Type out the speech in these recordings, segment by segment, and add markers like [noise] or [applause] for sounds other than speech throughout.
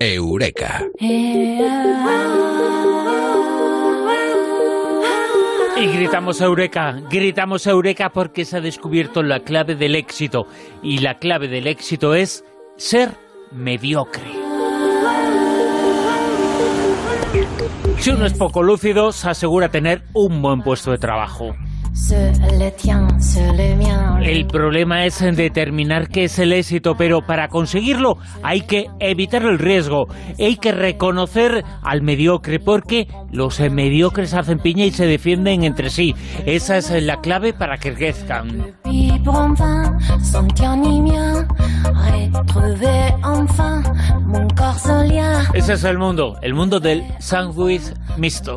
Eureka. Y gritamos Eureka, gritamos Eureka porque se ha descubierto la clave del éxito. Y la clave del éxito es ser mediocre. Si uno es poco lúcido, se asegura tener un buen puesto de trabajo. El problema es determinar qué es el éxito, pero para conseguirlo hay que evitar el riesgo, hay que reconocer al mediocre, porque los mediocres hacen piña y se defienden entre sí. Esa es la clave para que crezcan. Ese es el mundo, el mundo del sándwich mixto.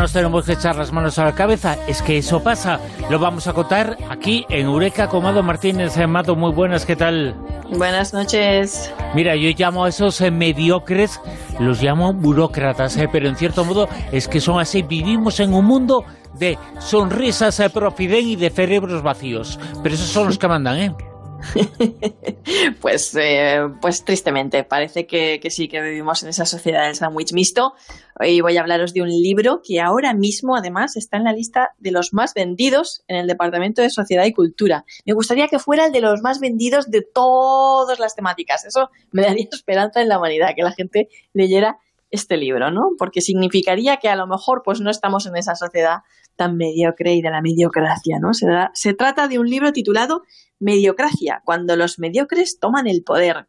Nos tenemos que echar las manos a la cabeza, es que eso pasa. Lo vamos a contar aquí en Eureka con Mado Martínez. Mado, muy buenas, ¿qué tal? Buenas noches. Mira, yo llamo a esos eh, mediocres, los llamo burócratas, eh, pero en cierto modo es que son así. Vivimos en un mundo de sonrisas eh, profiden y de cerebros vacíos, pero esos son los que mandan, ¿eh? [laughs] pues, eh, pues tristemente, parece que, sí que vivimos en esa sociedad del sándwich mixto. Hoy voy a hablaros de un libro que ahora mismo, además, está en la lista de los más vendidos en el Departamento de Sociedad y Cultura. Me gustaría que fuera el de los más vendidos de todas las temáticas. Eso me daría [laughs] esperanza en la humanidad, que la gente leyera este libro, ¿no? Porque significaría que a lo mejor pues no estamos en esa sociedad tan mediocre y de la mediocracia, ¿no? Se, trata de un libro titulado Mediocracia, cuando los mediocres toman el poder.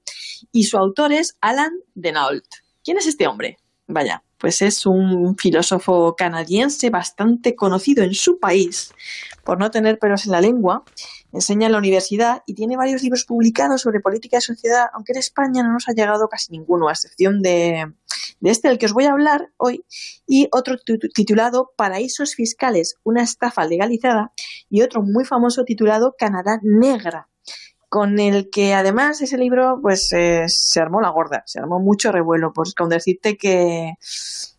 Y su autor es Alan Denault. ¿Quién es este hombre? Vaya, pues es un filósofo canadiense bastante conocido en su país por no tener pelos en la lengua, enseña en la universidad y tiene varios libros publicados sobre política y sociedad, aunque en España no nos ha llegado casi ninguno, a excepción de, de este del que os voy a hablar hoy, y otro titulado Paraísos Fiscales, una estafa legalizada, y otro muy famoso titulado Canadá Negra, con el que además ese libro pues eh, se armó la gorda, se armó mucho revuelo, pues con decirte que,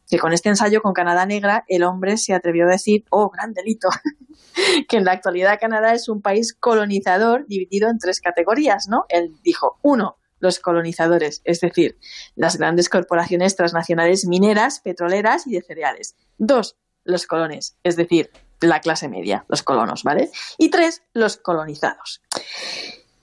que con este ensayo con Canadá Negra el hombre se atrevió a decir, oh, gran delito, [laughs] que en la actualidad Canadá es un país colonizador dividido en tres categorías, ¿no? Él dijo, uno, los colonizadores, es decir, las grandes corporaciones transnacionales mineras, petroleras y de cereales. Dos, los colones, es decir, la clase media, los colonos, ¿vale? Y tres, los colonizados.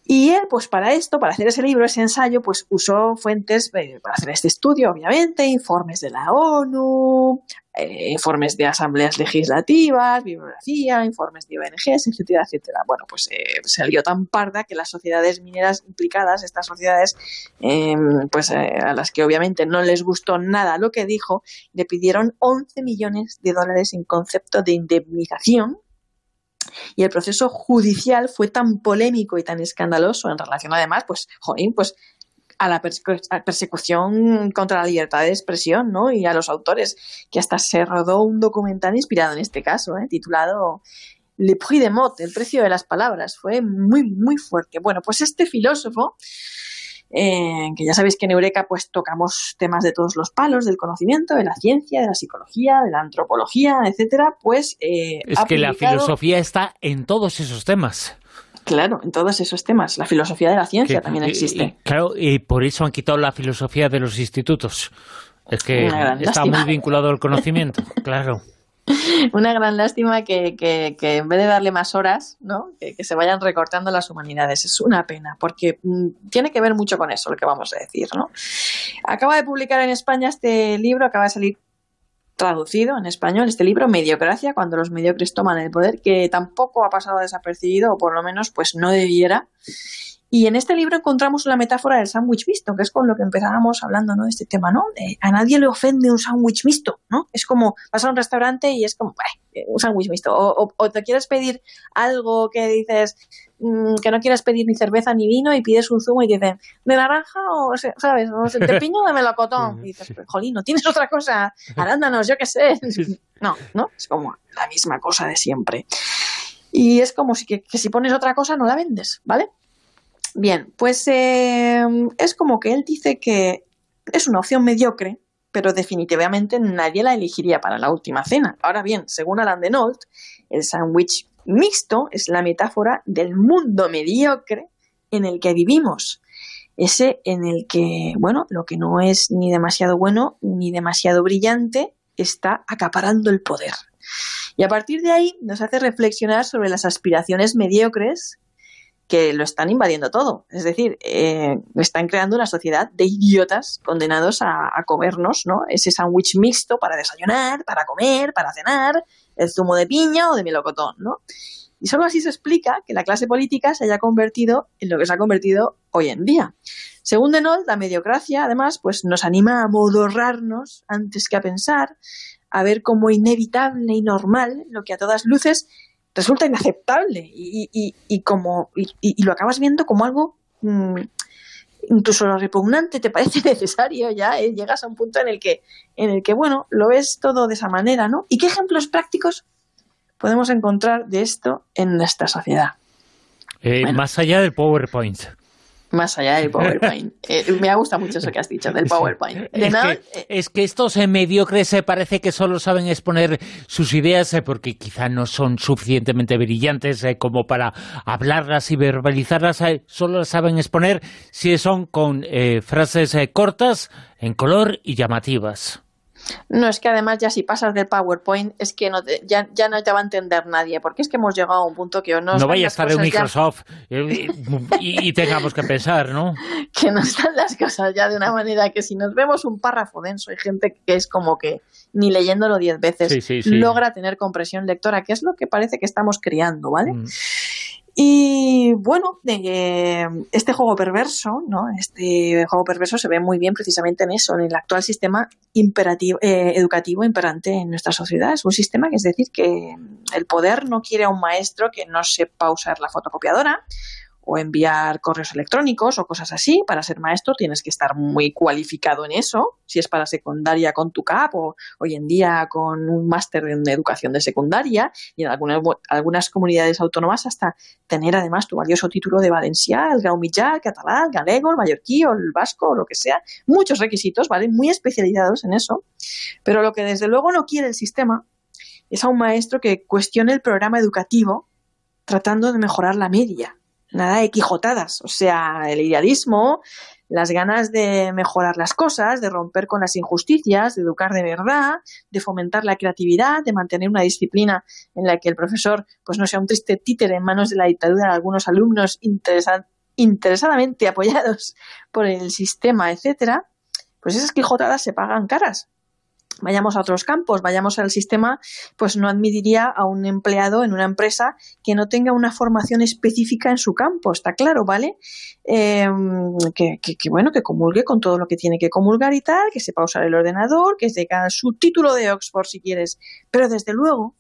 Y él, pues para esto, para hacer ese libro, ese ensayo, pues usó fuentes eh, para hacer este estudio, obviamente, informes de la ONU, eh, informes de asambleas legislativas, bibliografía, informes de ONGs, etcétera, etcétera. Bueno, pues eh, salió tan parda que las sociedades mineras implicadas, estas sociedades, em, pues a las que obviamente no les gustó nada lo que dijo, le pidieron 11 millones de dólares en concepto de indemnización y el proceso judicial fue tan polémico y tan escandaloso en relación además, pues, pues a la persecución contra la libertad de expresión, ¿no? Y a los autores, que hasta se rodó un documental inspirado en este caso, ¿eh? titulado Le prix de mots, el precio de las palabras. Fue muy, muy fuerte. Bueno, pues este filósofo eh, que ya sabéis que en Eureka pues tocamos temas de todos los palos, del conocimiento, de la ciencia, de la psicología, de la antropología, etcétera, pues eh, es que la filosofía está en todos esos temas. Claro, en todos esos temas. La filosofía de la ciencia también existe. claro, y por eso han quitado la filosofía de los institutos. Es que está muy vinculado al conocimiento, [laughs] claro. [laughs] Una gran lástima que, en vez de darle más horas, ¿no? Que, se vayan recortando las humanidades. Es una pena, porque mm, tiene que ver mucho con eso lo que vamos a decir, ¿no? Acaba de publicar en España este libro, acaba de salir traducido en español, este libro, Mediocracia, cuando los mediocres toman el poder, que tampoco ha pasado desapercibido, o por lo menos pues no debiera. Y en este libro encontramos la metáfora del sándwich mixto, que es con lo que empezábamos hablando ¿no? de este tema, ¿no? a nadie le ofende un sándwich mixto, ¿no? Es como vas a un restaurante y es como, eh, un sándwich mixto. O, te quieres pedir algo que dices mm, que no quieres pedir ni cerveza ni vino y pides un zumo y dices, ¿de naranja o, sabes? O de [laughs] piño o de melocotón. Y dices, jolín, ¿no tienes otra cosa? [laughs] Arándanos, yo qué sé. No, ¿no? Es como la misma cosa de siempre. Y es como si, que si pones otra cosa no la vendes, ¿vale? Bien, pues eh, es como que él dice que es una opción mediocre, pero definitivamente nadie la elegiría para la última cena. Ahora bien, según Alan Denolt, el sándwich mixto es la metáfora del mundo mediocre en el que vivimos. Ese en el que, bueno, lo que no es ni demasiado bueno ni demasiado brillante está acaparando el poder. Y a partir de ahí nos hace reflexionar sobre las aspiraciones mediocres que lo están invadiendo todo. Es decir, eh, están creando una sociedad de idiotas condenados a, comernos, ¿no? Ese sándwich mixto para desayunar, para comer, para cenar, el zumo de piña o de melocotón, ¿no? Y solo así se explica que la clase política se haya convertido en lo que se ha convertido hoy en día. Según Denol, la mediocracia, además, pues nos anima a modorrarnos antes que a pensar, a ver como inevitable y normal lo que a todas luces resulta inaceptable y, como, y, lo acabas viendo como algo mm, incluso lo repugnante te parece [laughs] necesario ya, ¿eh? llegas a un punto en el que, en el que, bueno, lo ves todo de esa manera, ¿no? ¿Y qué ejemplos prácticos podemos encontrar de esto en nuestra sociedad? Eh, más allá del PowerPoint más allá del PowerPoint. [laughs] Eh, me ha gustado mucho eso que has dicho del PowerPoint. es, que, eh, es, que, estos eh, mediocres se parece que solo saben exponer sus ideas porque quizá no son suficientemente brillantes como para hablarlas y verbalizarlas, solo las saben exponer si son con frases cortas, en color y llamativas. No, es que además ya si pasas del PowerPoint es que no ya, ya, no te va a entender nadie, porque es que hemos llegado a un punto que no... No vaya a estar en Microsoft y, tengamos que pensar, ¿no? [laughs] que no están las cosas ya de una manera que si nos vemos un párrafo denso, hay gente que es como que ni leyéndolo diez veces logra tener compresión lectora, que es lo que parece que estamos creando, ¿vale? Mm. Y bueno, este juego perverso, ¿no? Este juego perverso se ve muy bien precisamente en eso, en el actual sistema imperativo, eh, educativo imperante en nuestra sociedad. Es un sistema que es decir que el poder no quiere a un maestro que no sepa usar la fotocopiadora o enviar correos electrónicos o cosas así. Para ser maestro tienes que estar muy cualificado en eso. Si es para secundaria con tu CAP o hoy en día con un máster en educación de secundaria y en algunas, algunas comunidades autónomas hasta tener además tu valioso título de valencià, el catalán, galego, el mallorquí o el vasco o lo que sea. Muchos requisitos, ¿vale? Muy especializados en eso. Pero lo que desde luego no quiere el sistema es a un maestro que cuestione el programa educativo tratando de mejorar la media nada de quijotadas, o sea, el idealismo, las ganas de mejorar las cosas, de romper con las injusticias, de educar de verdad, de fomentar la creatividad, de mantener una disciplina en la que el profesor pues no sea un triste títere en manos de la dictadura de algunos alumnos interesadamente apoyados por el sistema, etcétera, pues esas quijotadas se pagan caras vayamos a otros campos, vayamos al sistema, pues no admitiría a un empleado en una empresa que no tenga una formación específica en su campo, está claro, ¿vale? Em, que, bueno, que comulgue con todo lo que tiene que comulgar y tal, que sepa usar el ordenador, que tenga su título de Oxford si quieres, pero desde luego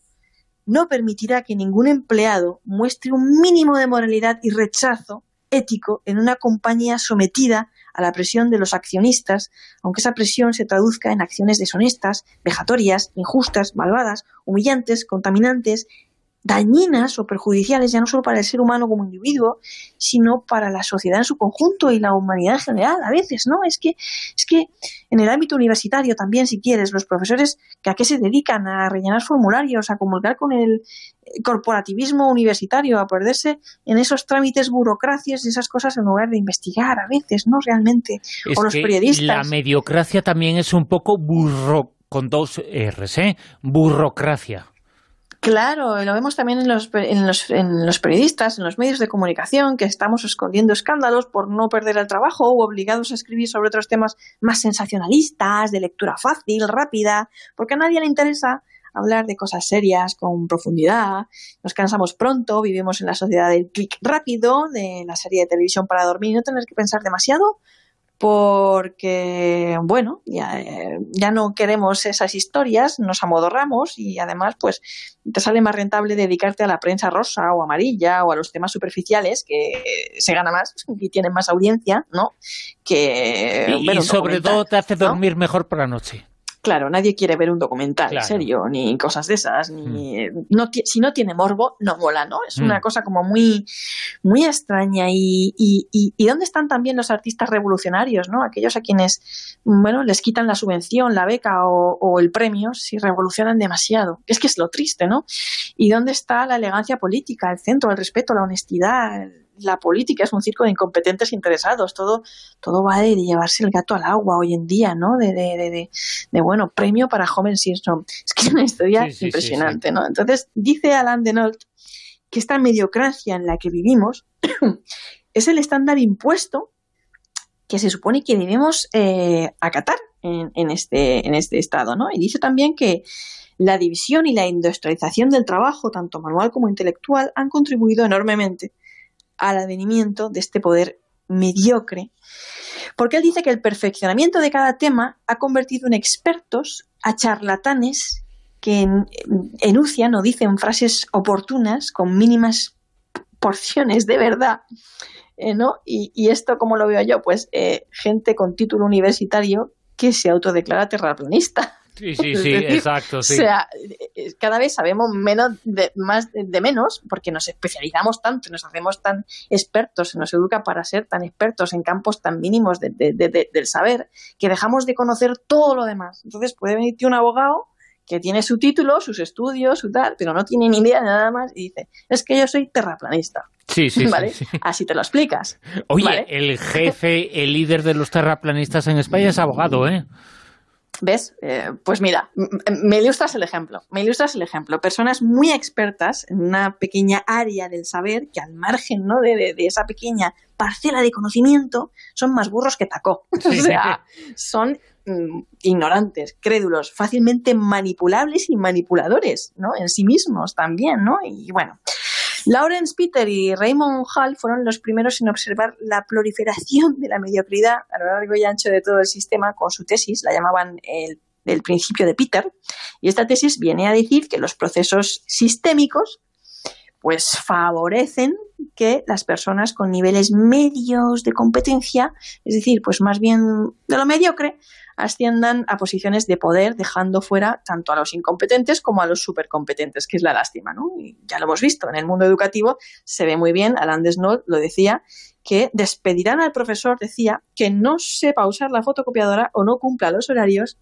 no permitirá que ningún empleado muestre un mínimo de moralidad y rechazo ético en una compañía sometida a la presión de los accionistas, aunque esa presión se traduzca en acciones deshonestas, vejatorias, injustas, malvadas, humillantes, contaminantes, dañinas o perjudiciales ya no solo para el ser humano como individuo, sino para la sociedad en su conjunto y la humanidad en general. A veces, ¿no? Es que, es que en el ámbito universitario también, si quieres, los profesores que a qué se dedican a rellenar formularios, a comunicar con el corporativismo universitario, a perderse en esos trámites burocracias y esas cosas en lugar de investigar a veces, ¿no? Realmente. o los periodistas. La mediocracia también es un poco burro con dos R's, ¿eh? Burocracia. Claro, lo vemos también en los, en, los, en los periodistas, en los medios de comunicación, que estamos escondiendo escándalos por no perder el trabajo o obligados a escribir sobre otros temas más sensacionalistas, de lectura fácil, rápida, porque a nadie le interesa hablar de cosas serias con profundidad. Nos cansamos pronto, vivimos en la sociedad del clic rápido, de la serie de televisión para dormir y no tener que pensar demasiado porque, bueno, ya, ya, no queremos esas historias, nos amodorramos y además, pues, te sale más rentable dedicarte a la prensa rosa o amarilla o a los temas superficiales que se gana más y tienen más audiencia, ¿no? Que, y, sobre todo te hace dormir mejor por la noche. Claro, nadie quiere ver un documental en serio, ni cosas de esas, ni mm. no si no tiene morbo, no mola, ¿no? Es una mm. cosa como muy, muy extraña. Y, y, y, dónde están también los artistas revolucionarios, ¿no? Aquellos a quienes, bueno, les quitan la subvención, la beca o, o el premio si revolucionan demasiado. Es que es lo triste, ¿no? ¿Y dónde está la elegancia política, el centro, el respeto, la honestidad, la política es un circo de incompetentes interesados, todo, todo va de llevarse el gato al agua hoy en día, ¿no? De, de, de, bueno, premio para Homer Simpson. [laughs] Es que es una historia impresionante, ¿no? Entonces, dice Alan Denolt que esta mediocracia en la que vivimos [clears throat] es el estándar impuesto que se supone que debemos eh, acatar en, en, este, en este estado, ¿no? Y dice también que la división y la industrialización del trabajo, tanto manual como intelectual, han contribuido enormemente al advenimiento de este poder mediocre, porque él dice que el perfeccionamiento de cada tema ha convertido en expertos a charlatanes que enuncian o dicen frases oportunas con mínimas porciones de verdad. Eh, ¿no? Y, esto, como lo veo yo? Pues eh, gente con título universitario que se autodeclara terraplanista. Sí, sí, sí, exacto. Sí. O sea, eh, cada vez sabemos menos de, más de, menos porque nos especializamos tanto, nos hacemos tan expertos, se nos educa para ser tan expertos en campos tan mínimos de, del saber que dejamos de conocer todo lo demás. Entonces puede venirte un abogado que tiene su título, sus estudios, su tal, pero no tiene ni idea de nada más y dice, es que yo soy terraplanista. Sí, sí, ¿Vale? sí, Así te lo explicas. Oye, el jefe, el líder de los terraplanistas en España es abogado, ¿eh? ¿Ves? Eh, pues mira, me ilustras el ejemplo. Me ilustras el ejemplo. Personas muy expertas en una pequeña área del saber que al margen ¿no? de, esa pequeña parcela de conocimiento son más burros que tacó. [laughs] o sea, son mm, ignorantes, crédulos, fácilmente manipulables y manipuladores, ¿no? En sí mismos también, ¿no? Y bueno, Lawrence Peter y Raymond Hall fueron los primeros en observar la proliferación de la mediocridad a lo largo y ancho de todo el sistema con su tesis, la llamaban el, principio de Peter, y esta tesis viene a decir que los procesos sistémicos pues favorecen que las personas con niveles medios de competencia, es decir, pues más bien de lo mediocre, asciendan a posiciones de poder, dejando fuera tanto a los incompetentes como a los supercompetentes, que es la lástima, ¿no? Y ya lo hemos visto, en el mundo educativo se ve muy bien, Alan Desnold lo decía, que despedirán al profesor, decía, que no sepa usar la fotocopiadora o no cumpla los horarios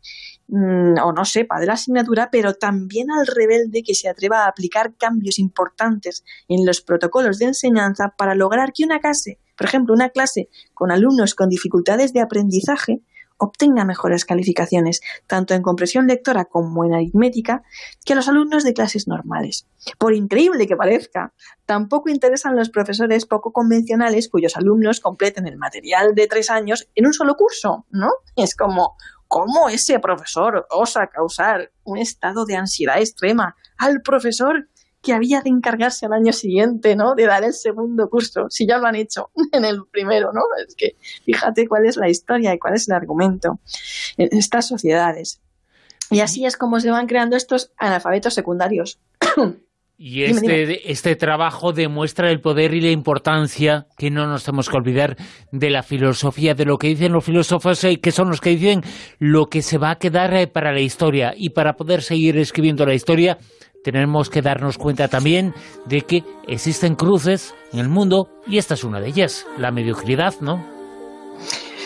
mm, o no sepa de la asignatura, pero también al rebelde que se atreva a aplicar cambios importantes en los protocolos de enseñanza para lograr que una clase, por ejemplo, una clase con alumnos con dificultades de aprendizaje, obtenga mejores calificaciones, tanto en comprensión lectora como en aritmética, que los alumnos de clases normales. Por increíble que parezca, tampoco interesan los profesores poco convencionales cuyos alumnos completen el material de tres años en un solo curso, ¿no? Es como, ¿cómo ese profesor osa causar un estado de ansiedad extrema al profesor que había de encargarse al año siguiente, ¿no? De dar el segundo curso, si ya lo han hecho [laughs] en el primero, ¿no? Es que fíjate cuál es la historia y cuál es el argumento en estas sociedades. Y así es como se van creando estos analfabetos secundarios. Y este, este trabajo demuestra el poder y la importancia, que no nos tenemos que olvidar, de la filosofía, de lo que dicen los filósofos, eh, que son los que dicen lo que se va a quedar eh, para la historia. Y para poder seguir escribiendo la historia, tenemos que darnos cuenta también de que existen cruces en el mundo y esta es una de ellas, la mediocridad, ¿no?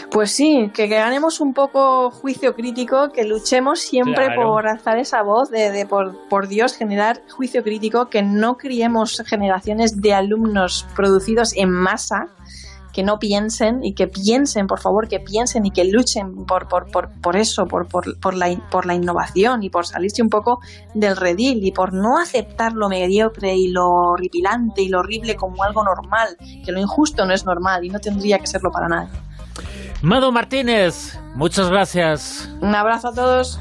Pues sí, que, ganemos un poco juicio crítico, que luchemos siempre por alzar esa voz de, de por, por, Dios generar juicio crítico, que no criemos generaciones de alumnos producidos en masa, que no piensen y que piensen, por favor, que piensen y que luchen por, por, por, por eso, por, por, por, la, por la innovación y por salirse un poco del redil y por no aceptar lo mediocre y lo horripilante y lo horrible como algo normal, que lo injusto no es normal y no tendría que serlo para nadie. Mado Martínez, muchas gracias. Un abrazo a todos.